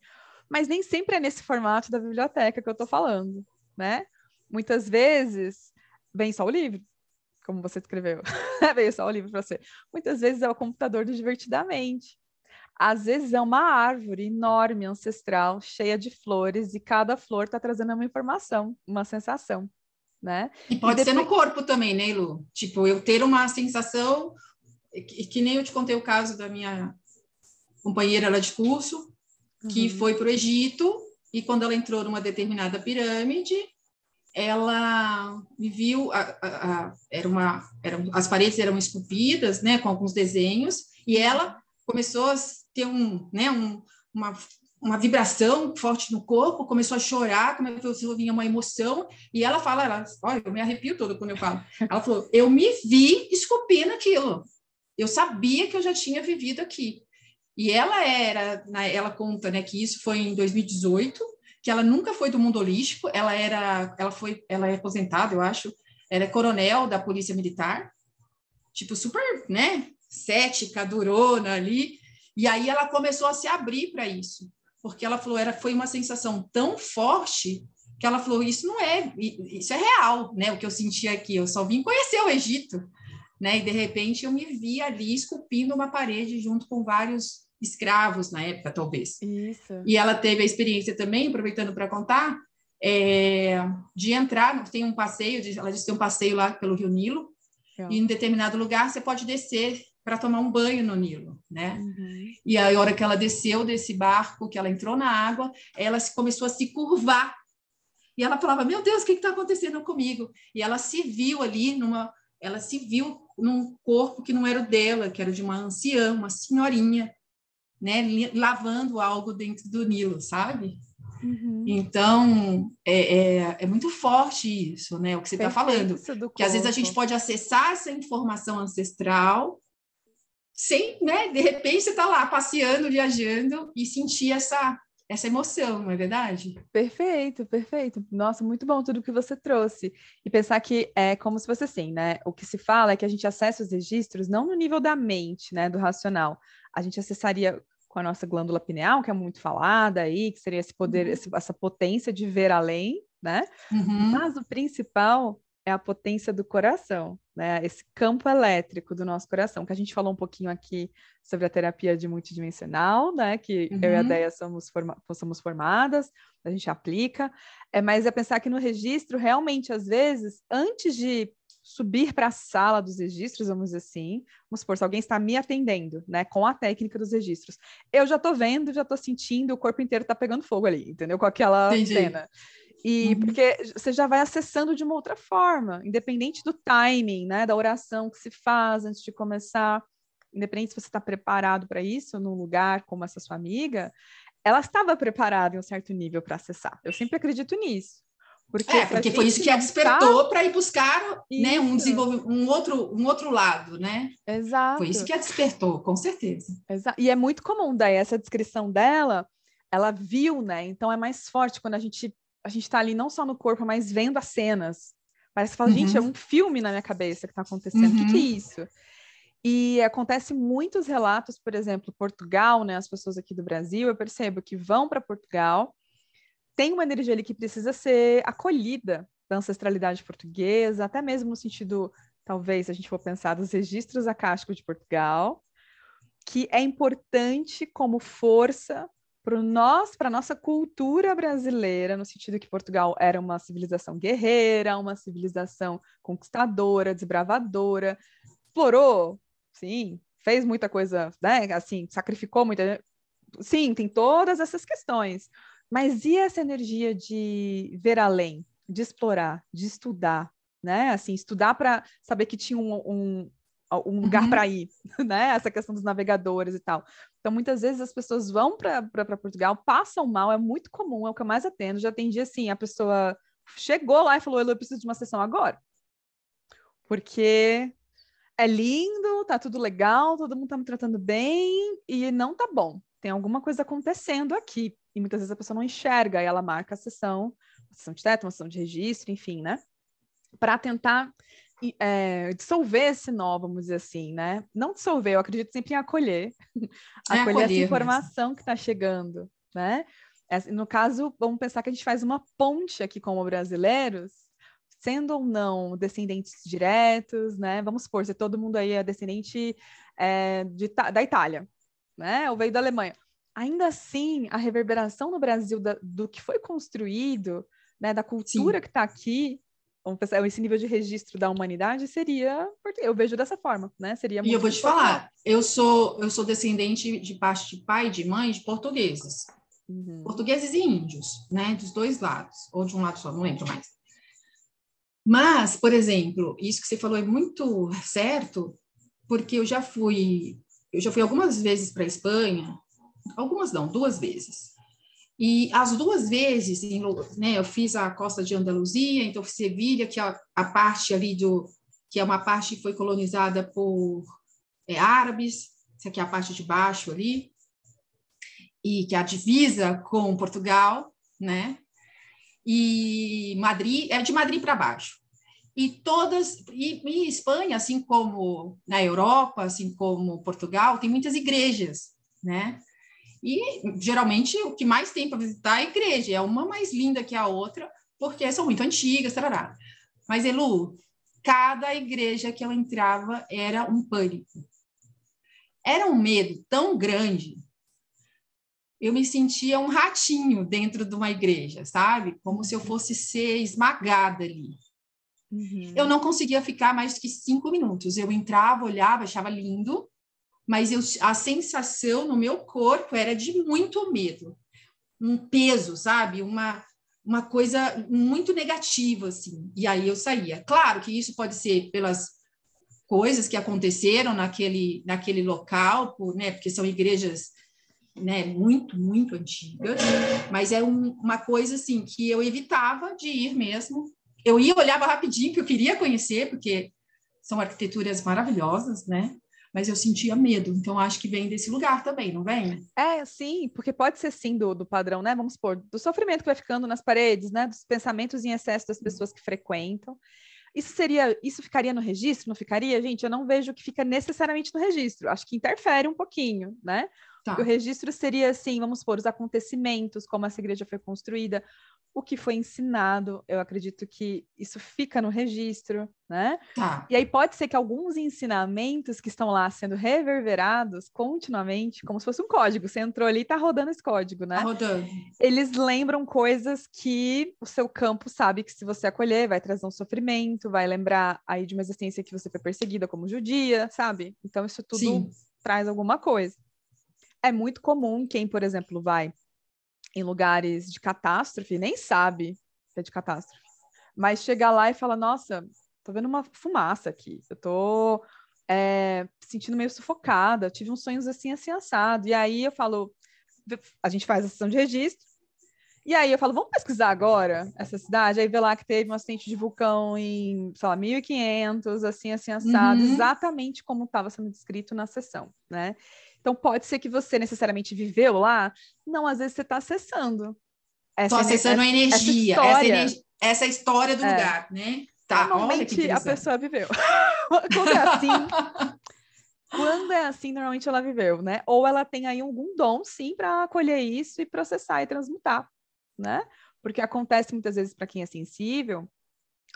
Mas nem sempre é nesse formato da biblioteca que eu estou falando, né? Muitas vezes vem só o livro, como você escreveu, (laughs) veio só o livro para você. Muitas vezes é o computador do Divertidamente, às vezes é uma árvore enorme, ancestral, cheia de flores, e cada flor está trazendo uma informação, uma sensação, né? E pode e depois... ser no corpo também, né, Lu? Tipo, eu ter uma sensação, que, que nem eu te contei o caso da minha companheira lá de curso, que uhum. foi para o Egito, e quando ela entrou numa determinada pirâmide, ela viu, a, a, a, era uma, eram, as paredes eram esculpidas, né, com alguns desenhos, e ela começou a ter um, né, um, uma, uma vibração forte no corpo, começou a chorar, começou a vir uma emoção, e ela fala, ela, olha, eu me arrepio todo quando eu falo. Ela falou, eu me vi esculpindo aquilo. Eu sabia que eu já tinha vivido aqui. E ela era, ela conta, né, que isso foi em 2018, que ela nunca foi do mundo holístico, ela era, ela foi, ela é aposentada, eu acho, ela é coronel da Polícia Militar, tipo super, né, cética, durona ali, e aí ela começou a se abrir para isso, porque ela falou, era foi uma sensação tão forte que ela falou, isso não é, isso é real, né, o que eu senti aqui, eu só vim conhecer o Egito, né, e de repente eu me vi ali esculpindo uma parede junto com vários escravos na época, talvez. Isso. E ela teve a experiência também, aproveitando para contar, é, de entrar, tem um passeio, ela disse que tem um passeio lá pelo Rio Nilo, e em determinado lugar você pode descer para tomar um banho no Nilo, né? Uhum. E aí, a hora que ela desceu desse barco, que ela entrou na água, ela se, começou a se curvar. E ela falava: Meu Deus, o que está acontecendo comigo? E ela se viu ali numa, ela se viu num corpo que não era o dela, que era de uma anciã, uma senhorinha, né, lavando algo dentro do Nilo, sabe? Uhum. Então, é, é, é, muito forte isso, né? O que você está falando. Que às vezes a gente pode acessar essa informação ancestral sem, né? De repente você está lá passeando, viajando e sentir essa, essa emoção, não é verdade? Perfeito, perfeito. Nossa, muito bom tudo que você trouxe. E pensar que é como se fosse assim, né? O que se fala é que a gente acessa os registros não no nível da mente, né? Do racional. A gente acessaria com a nossa glândula pineal, que é muito falada aí, que seria esse poder, uhum. essa potência de ver além, né? Uhum. Mas o principal é a potência do coração, né? Esse campo elétrico do nosso coração, que a gente falou um pouquinho aqui sobre a terapia de multidimensional, né? Que uhum. eu e a uhum. Deia somos, forma somos formadas, a gente aplica, é, mas é pensar que no registro, realmente, às vezes, antes de subir para a sala dos registros, vamos dizer assim. Vamos supor, se alguém está me atendendo, né, com a técnica dos registros. Eu já estou vendo, já estou sentindo, o corpo inteiro está pegando fogo ali, entendeu? Com aquela Entendi. cena. E uhum. porque você já vai acessando de uma outra forma, independente do timing, né, da oração que se faz antes de começar, independente se você está preparado para isso num lugar como essa sua amiga, ela estava preparada em um certo nível para acessar. Eu sempre acredito nisso. Porque, é, porque foi isso que a despertou para ir buscar né, um, um, outro, um outro lado, né? Exato. Foi isso que a despertou, com certeza. Exato. E é muito comum daí essa descrição dela, ela viu, né? Então é mais forte quando a gente a gente está ali não só no corpo, mas vendo as cenas. Parece que fala, uhum. gente, é um filme na minha cabeça que está acontecendo. Uhum. O que, que é uhum. isso? E acontece muitos relatos, por exemplo, Portugal, né? As pessoas aqui do Brasil, eu percebo que vão para Portugal tem uma energia ali que precisa ser acolhida da ancestralidade portuguesa, até mesmo no sentido, talvez, se a gente for pensar, dos registros acásticos de Portugal, que é importante como força para nós, para nossa cultura brasileira, no sentido que Portugal era uma civilização guerreira, uma civilização conquistadora, desbravadora, explorou, sim, fez muita coisa, né? Assim, sacrificou muita, sim, tem todas essas questões. Mas e essa energia de ver além, de explorar, de estudar, né? Assim, estudar para saber que tinha um, um, um lugar uhum. para ir, (laughs) né? Essa questão dos navegadores e tal. Então, muitas vezes as pessoas vão para Portugal, passam mal, é muito comum, é o que eu mais atendo. Já atendi assim, a pessoa chegou lá e falou: eu preciso de uma sessão agora. Porque é lindo, tá tudo legal, todo mundo tá me tratando bem e não tá bom. Tem alguma coisa acontecendo aqui e muitas vezes a pessoa não enxerga e ela marca a sessão, uma sessão de teto, uma sessão de registro, enfim, né? Para tentar é, dissolver esse nó, vamos dizer assim, né? Não dissolver, eu acredito sempre em acolher, (laughs) é acolher, acolher, essa informação mesmo. que está chegando, né? No caso, vamos pensar que a gente faz uma ponte aqui como brasileiros, sendo ou não descendentes diretos, né? Vamos supor, se todo mundo aí é descendente é, de, da Itália, né? Ou veio da Alemanha ainda assim, a reverberação no Brasil da, do que foi construído, né, da cultura Sim. que está aqui, vamos pensar, esse nível de registro da humanidade seria, eu vejo dessa forma, né? Seria E eu vou te falar, eu sou eu sou descendente de parte de pai e de mãe de portugueses. Uhum. Portugueses e índios, né? Dos dois lados, ou de um lado só, não lembro mais. Mas, por exemplo, isso que você falou é muito certo, porque eu já fui, eu já fui algumas vezes para a Espanha, algumas não, duas vezes. E as duas vezes, né, eu fiz a costa de Andaluzia, então Sevilha, que é a, a parte ali do, que é uma parte que foi colonizada por é, árabes, essa aqui é a parte de baixo ali, e que é a divisa com Portugal, né? E Madrid, é de Madrid para baixo. E todas, e, e Espanha, assim como na Europa, assim como Portugal, tem muitas igrejas, né? E geralmente o que mais tem para visitar é a igreja, é uma mais linda que a outra, porque são muito antigas, tarará. Mas, Elu, cada igreja que eu entrava era um pânico. Era um medo tão grande. Eu me sentia um ratinho dentro de uma igreja, sabe? Como se eu fosse ser esmagada ali. Uhum. Eu não conseguia ficar mais que cinco minutos. Eu entrava, olhava, achava lindo, mas eu, a sensação no meu corpo era de muito medo, um peso, sabe? Uma, uma coisa muito negativa, assim. E aí eu saía. Claro que isso pode ser pelas coisas que aconteceram naquele, naquele local, por, né? Porque são igrejas né, muito, muito antigas, mas é um, uma coisa assim que eu evitava de ir mesmo. Eu ia, olhava rapidinho, que eu queria conhecer, porque são arquiteturas maravilhosas, né? Mas eu sentia medo. Então, acho que vem desse lugar também, não vem? É, sim, porque pode ser sim do, do padrão, né? Vamos supor, do sofrimento que vai ficando nas paredes, né? Dos pensamentos em excesso das pessoas que frequentam. Isso seria, isso ficaria no registro? Não ficaria? Gente, eu não vejo que fica necessariamente no registro. Acho que interfere um pouquinho, né? Tá. O registro seria assim, vamos supor, os acontecimentos, como essa igreja foi construída, o que foi ensinado, eu acredito que isso fica no registro, né? Tá. E aí pode ser que alguns ensinamentos que estão lá sendo reverberados continuamente, como se fosse um código, você entrou ali e tá rodando esse código, né? Tá rodando. Eles lembram coisas que o seu campo sabe que se você acolher vai trazer um sofrimento, vai lembrar aí de uma existência que você foi perseguida como judia, sabe? Então isso tudo Sim. traz alguma coisa. É muito comum quem, por exemplo, vai em lugares de catástrofe, nem sabe que é de catástrofe. Mas chega lá e fala: Nossa, tô vendo uma fumaça aqui, eu tô é, sentindo meio sufocada, tive uns sonhos assim, assim, assado. E aí eu falo: A gente faz a sessão de registro. E aí eu falo: Vamos pesquisar agora essa cidade? Aí vê lá que teve um acidente de vulcão em, sei lá, 1500, assim, assim, assado, uhum. exatamente como estava sendo descrito na sessão, né? Então, pode ser que você necessariamente viveu lá. Não, às vezes você está acessando. Estou acessando essa, a energia, essa história, essa, essa história do é. lugar, né? Tá, normalmente a pessoa viveu. (laughs) quando é assim, quando é assim, normalmente ela viveu, né? Ou ela tem aí algum dom, sim, para acolher isso e processar e transmutar, né? Porque acontece muitas vezes para quem é sensível,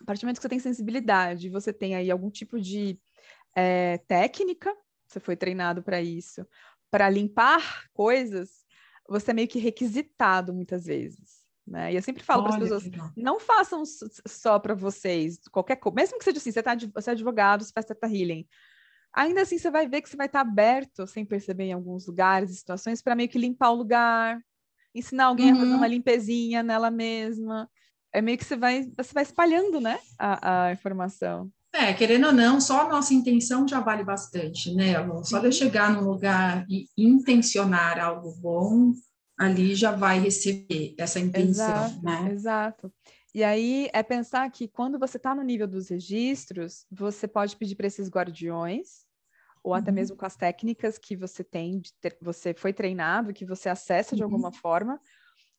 a partir do momento que você tem sensibilidade, você tem aí algum tipo de é, técnica você foi treinado para isso, para limpar coisas, você é meio que requisitado muitas vezes. Né? E eu sempre falo para as pessoas: não façam só para vocês, qualquer coisa, mesmo que seja assim, você, tá, você é advogado, você faz teta healing. Ainda assim, você vai ver que você vai estar aberto, sem perceber, em alguns lugares e situações, para meio que limpar o lugar, ensinar alguém uhum. a fazer uma uhum. limpezinha nela mesma. É meio que você vai, você vai espalhando, né, a, a informação. É, querendo ou não, só a nossa intenção já vale bastante, né? Só de eu chegar num lugar e intencionar algo bom, ali já vai receber essa intenção, exato, né? Exato. E aí é pensar que quando você está no nível dos registros, você pode pedir para esses guardiões, ou até uhum. mesmo com as técnicas que você tem, ter, você foi treinado, que você acessa uhum. de alguma forma,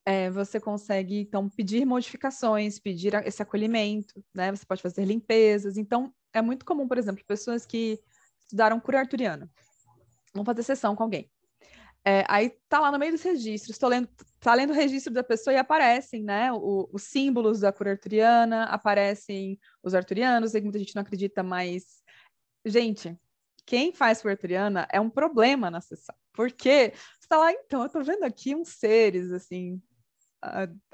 é, você consegue, então, pedir modificações, pedir esse acolhimento, né? Você pode fazer limpezas. Então, é muito comum, por exemplo, pessoas que estudaram cura arturiana, vão fazer sessão com alguém. É, aí tá lá no meio dos registros, estou lendo, tá lendo o registro da pessoa e aparecem, né, o, os símbolos da cura arturiana, aparecem os arturianos, que muita gente não acredita, mas, gente, quem faz cura arturiana é um problema na sessão, porque você tá lá, então, eu tô vendo aqui uns seres, assim,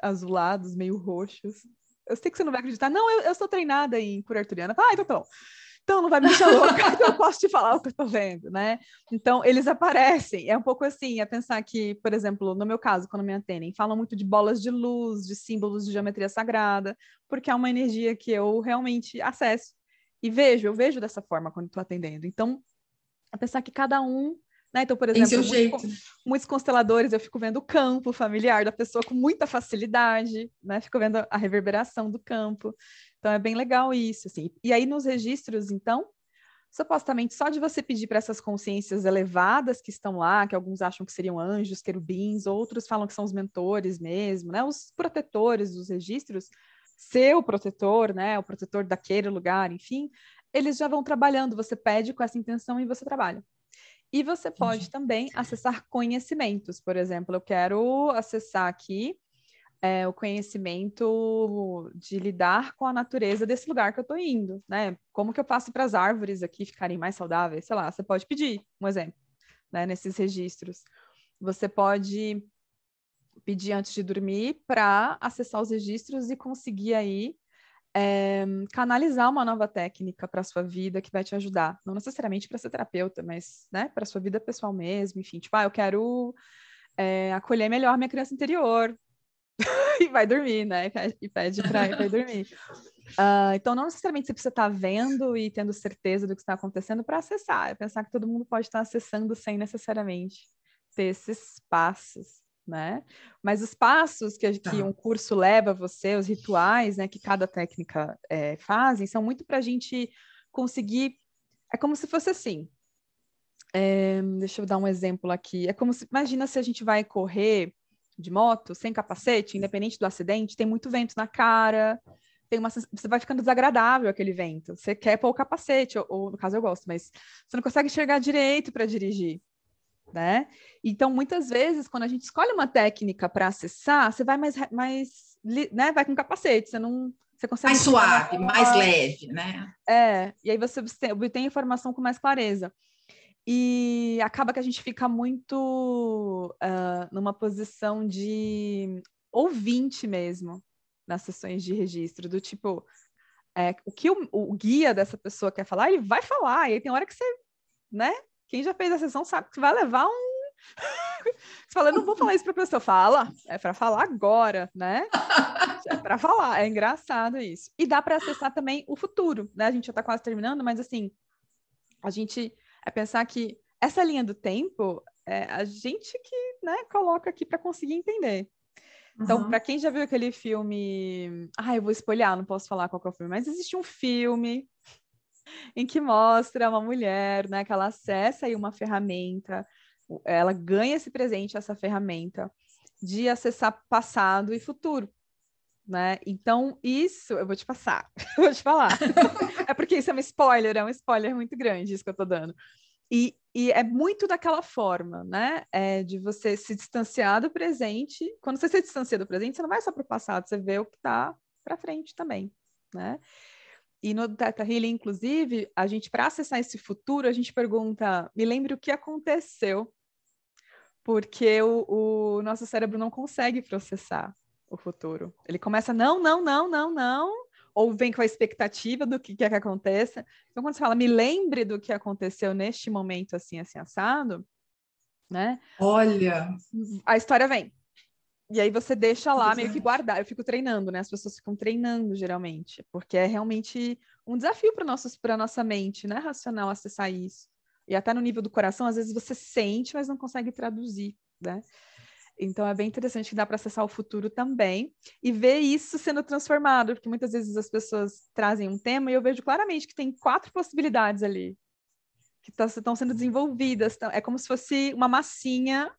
azulados, meio roxos. Eu sei que você não vai acreditar. Não, eu, eu sou treinada em cura arturiana. Ah, então tá então não vai me deixar louca, (laughs) então eu posso te falar o que eu estou vendo, né? Então, eles aparecem. É um pouco assim, é pensar que, por exemplo, no meu caso, quando me atendem, falam muito de bolas de luz, de símbolos de geometria sagrada, porque é uma energia que eu realmente acesso e vejo, eu vejo dessa forma quando estou atendendo. Então, é pensar que cada um né? Então, por exemplo, muitos, muitos, consteladores eu fico vendo o campo familiar da pessoa com muita facilidade, né? Fico vendo a reverberação do campo. Então é bem legal isso, assim. E aí nos registros, então, supostamente só de você pedir para essas consciências elevadas que estão lá, que alguns acham que seriam anjos, querubins, outros falam que são os mentores mesmo, né? Os protetores dos registros, seu protetor, né? O protetor daquele lugar, enfim, eles já vão trabalhando. Você pede com essa intenção e você trabalha. E você pode também acessar conhecimentos. Por exemplo, eu quero acessar aqui é, o conhecimento de lidar com a natureza desse lugar que eu estou indo, né? Como que eu faço para as árvores aqui ficarem mais saudáveis? Sei lá, você pode pedir um exemplo, né? Nesses registros. Você pode pedir antes de dormir para acessar os registros e conseguir aí é, canalizar uma nova técnica para a sua vida que vai te ajudar. Não necessariamente para ser terapeuta, mas né, para a sua vida pessoal mesmo. Enfim, tipo, ah, eu quero é, acolher melhor minha criança interior. (laughs) e vai dormir, né? E pede para ir dormir. Uh, (laughs) então, não necessariamente você precisa estar tá vendo e tendo certeza do que está acontecendo para acessar. É pensar que todo mundo pode estar acessando sem necessariamente ter esses passos né? Mas os passos que, que tá. um curso leva você, os rituais, né, que cada técnica é, fazem, são muito para a gente conseguir. É como se fosse assim. É, deixa eu dar um exemplo aqui. É como se imagina se a gente vai correr de moto sem capacete, independente do acidente, tem muito vento na cara. Tem uma, você vai ficando desagradável aquele vento. Você quer pôr o capacete, ou, ou no caso eu gosto, mas você não consegue enxergar direito para dirigir né? Então, muitas vezes, quando a gente escolhe uma técnica para acessar, você vai mais, mais né? Vai com capacete, você não. Você consegue mais suave, mais leve, né? É, e aí você obtém informação com mais clareza. E acaba que a gente fica muito uh, numa posição de ouvinte mesmo nas sessões de registro, do tipo, é, o que o, o, guia dessa pessoa quer falar, ele vai falar, e aí tem hora que você, né, quem já fez a sessão sabe que vai levar um. (laughs) Você fala, não vou falar isso para a pessoa. Fala, é para falar agora, né? (laughs) É para falar. É engraçado isso. E dá para acessar também o futuro, né? A gente já está quase terminando, mas assim, a gente é pensar que essa linha do tempo é a gente que né, coloca aqui para conseguir entender. Então, uhum. para quem já viu aquele filme. Ah, eu vou espolhar, não posso falar qual é o filme, mas existe um filme em que mostra uma mulher, né, que ela acessa aí uma ferramenta, ela ganha esse presente, essa ferramenta de acessar passado e futuro, né? Então, isso eu vou te passar, eu (laughs) vou te falar. é porque isso é um spoiler, é um spoiler muito grande isso que eu tô dando. E, e é muito daquela forma, né? É de você se distanciar do presente. Quando você se distancia do presente, você não vai só para o passado, você vê o que está para frente também, né? E no Teta Healing, inclusive, a gente, para acessar esse futuro, a gente pergunta: me lembre o que aconteceu, porque o, o nosso cérebro não consegue processar o futuro. Ele começa: não, não, não, não, não, ou vem com a expectativa do que quer que aconteça. Então, quando você fala, me lembre do que aconteceu neste momento, assim, assim, assado, né? Olha! A história vem. E aí você deixa lá meio que guardar. Eu fico treinando, né? As pessoas ficam treinando geralmente, porque é realmente um desafio para a nossa mente, né? Racional acessar isso. E até no nível do coração, às vezes você sente, mas não consegue traduzir, né? Então é bem interessante que dá para acessar o futuro também e ver isso sendo transformado, porque muitas vezes as pessoas trazem um tema e eu vejo claramente que tem quatro possibilidades ali que tá, estão sendo desenvolvidas. É como se fosse uma massinha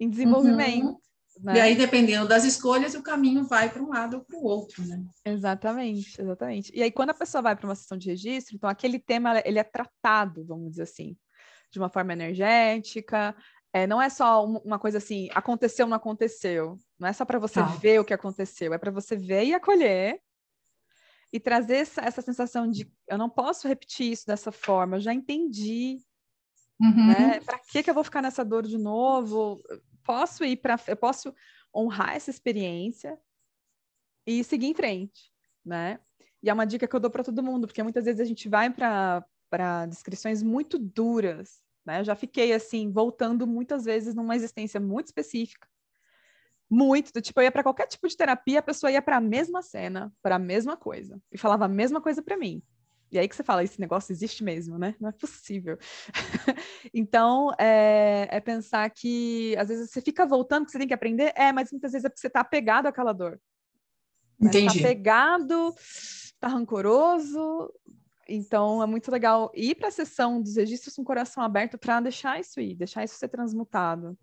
em desenvolvimento. Uhum. Né? E aí, dependendo das escolhas, o caminho vai para um lado ou para o outro, né? Exatamente, exatamente. E aí, quando a pessoa vai para uma sessão de registro, então aquele tema ele é tratado, vamos dizer assim, de uma forma energética. É, não é só uma coisa assim, aconteceu ou não aconteceu. Não é só para você tá. ver o que aconteceu, é para você ver e acolher e trazer essa, essa sensação de eu não posso repetir isso dessa forma, eu já entendi. Uhum. Né? Para que, que eu vou ficar nessa dor de novo? Posso ir para, eu posso honrar essa experiência e seguir em frente, né? E é uma dica que eu dou para todo mundo, porque muitas vezes a gente vai para descrições muito duras, né? Eu já fiquei assim, voltando muitas vezes numa existência muito específica. Muito, do tipo, eu ia para qualquer tipo de terapia, a pessoa ia para a mesma cena, para a mesma coisa, e falava a mesma coisa para mim. E aí que você fala, esse negócio existe mesmo, né? Não é possível. (laughs) então, é, é, pensar que às vezes você fica voltando, que você tem que aprender, é, mas muitas vezes é porque você está apegado àquela dor. Né? Entendi. Está apegado, está rancoroso. Então, é muito legal ir para a sessão dos registros com o coração aberto para deixar isso ir, deixar isso ser transmutado,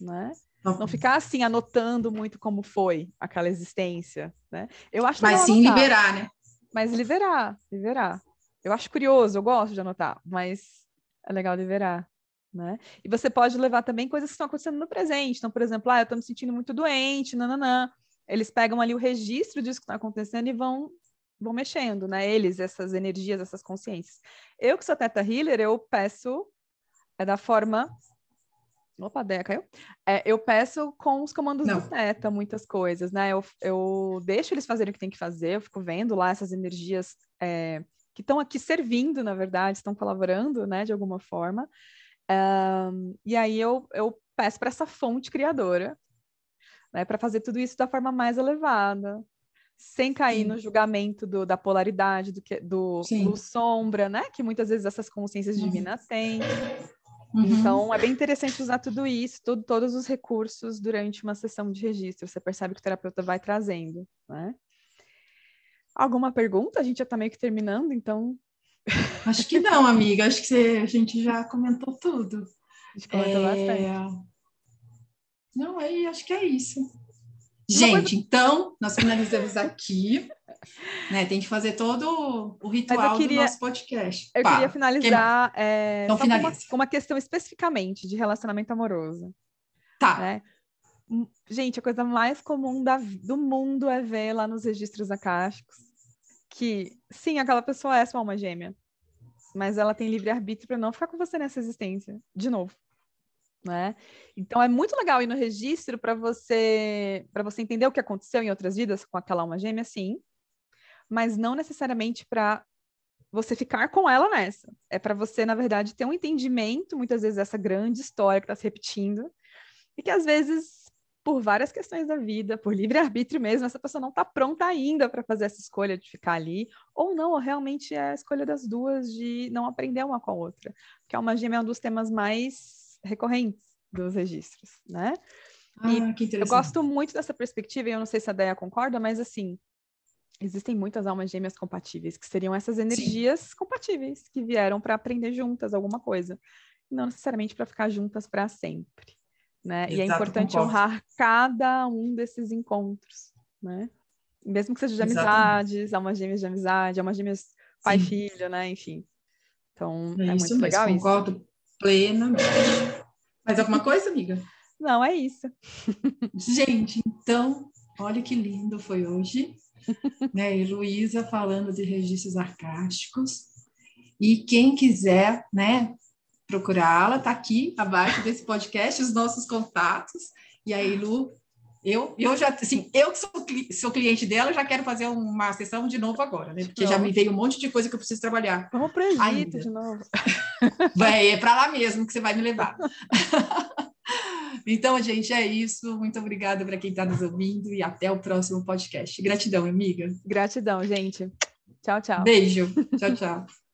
né? Não ficar assim anotando muito como foi aquela existência, né? Eu acho Mas sim anotar, liberar, né? Mas liberar, liberar. Eu acho curioso, eu gosto de anotar, mas é legal liberar, né? E você pode levar também coisas que estão acontecendo no presente. Então, por exemplo, ah, eu estou me sentindo muito doente, nananã. Eles pegam ali o registro disso que está acontecendo e vão vão mexendo, né? Eles, essas energias, essas consciências. Eu que sou teta healer, eu peço é da forma Opa, Deia caiu. É, eu peço com os comandos Não. do Teta muitas coisas, né? Eu, eu deixo eles fazerem o que tem que fazer, eu fico vendo lá essas energias é, que estão aqui servindo, na verdade, estão colaborando, né, de alguma forma. Um, e aí eu, eu peço para essa fonte criadora, né, para fazer tudo isso da forma mais elevada, sem cair Sim. no julgamento do, da polaridade, do, que, do luz-sombra, né, que muitas vezes essas consciências uhum. divinas têm. Uhum. Então, é bem interessante usar tudo isso, tudo, todos os recursos durante uma sessão de registro. Você percebe que o terapeuta vai trazendo, né? Alguma pergunta? A gente já está meio que terminando, então. (laughs) Acho que não, amiga. Acho que você, a gente já comentou tudo. A gente comentou é... bastante. Não, aí é, acho que é isso. Gente, então, nós finalizamos aqui. Né, tem que fazer todo o ritual queria, do nosso podcast. Eu Pá, queria finalizar é, então, com, uma, com uma questão especificamente de relacionamento amoroso. Tá. Né? Hum, gente, a coisa mais comum da, do mundo é ver lá nos registros acásticos que, sim, aquela pessoa é sua alma gêmea, mas ela tem livre-arbítrio para não ficar com você nessa existência, de novo. Né? Então é muito legal ir no registro para você para você entender o que aconteceu em outras vidas com aquela alma gêmea, sim, mas não necessariamente para você ficar com ela nessa. É para você, na verdade, ter um entendimento, muitas vezes, dessa grande história que está se repetindo, e que às vezes por várias questões da vida, por livre-arbítrio mesmo, essa pessoa não está pronta ainda para fazer essa escolha de ficar ali, ou não, ou realmente é a escolha das duas de não aprender uma com a outra, que é uma gêmea é um dos temas mais recorrentes dos registros, né? Ah, e eu gosto muito dessa perspectiva, e eu não sei se a Deia concorda, mas assim, existem muitas almas gêmeas compatíveis, que seriam essas energias Sim. compatíveis, que vieram para aprender juntas alguma coisa, não necessariamente para ficar juntas para sempre né? Exato, e é importante concordo. honrar cada um desses encontros, né? Mesmo que seja de amizades, almas gêmeas de amizade, almas gêmeas pai-filho, né? Enfim. Então, é, é muito mesmo, legal concordo isso. plenamente. Mais alguma coisa, amiga? (laughs) Não, é isso. Gente, então, olha que lindo foi hoje. né? E Luísa falando de registros arcásticos. E quem quiser, né, procurá-la, está aqui abaixo desse podcast, os nossos contatos. E aí, Lu, eu, eu já, assim, eu que sou, sou cliente dela, já quero fazer uma sessão de novo agora, né? Porque já me veio um monte de coisa que eu preciso trabalhar. Vamos para Egito de novo. (laughs) Vai, é para lá mesmo que você vai me levar. (laughs) então, gente, é isso. Muito obrigada para quem está nos ouvindo e até o próximo podcast. Gratidão, amiga. Gratidão, gente. Tchau, tchau. Beijo. Tchau, tchau.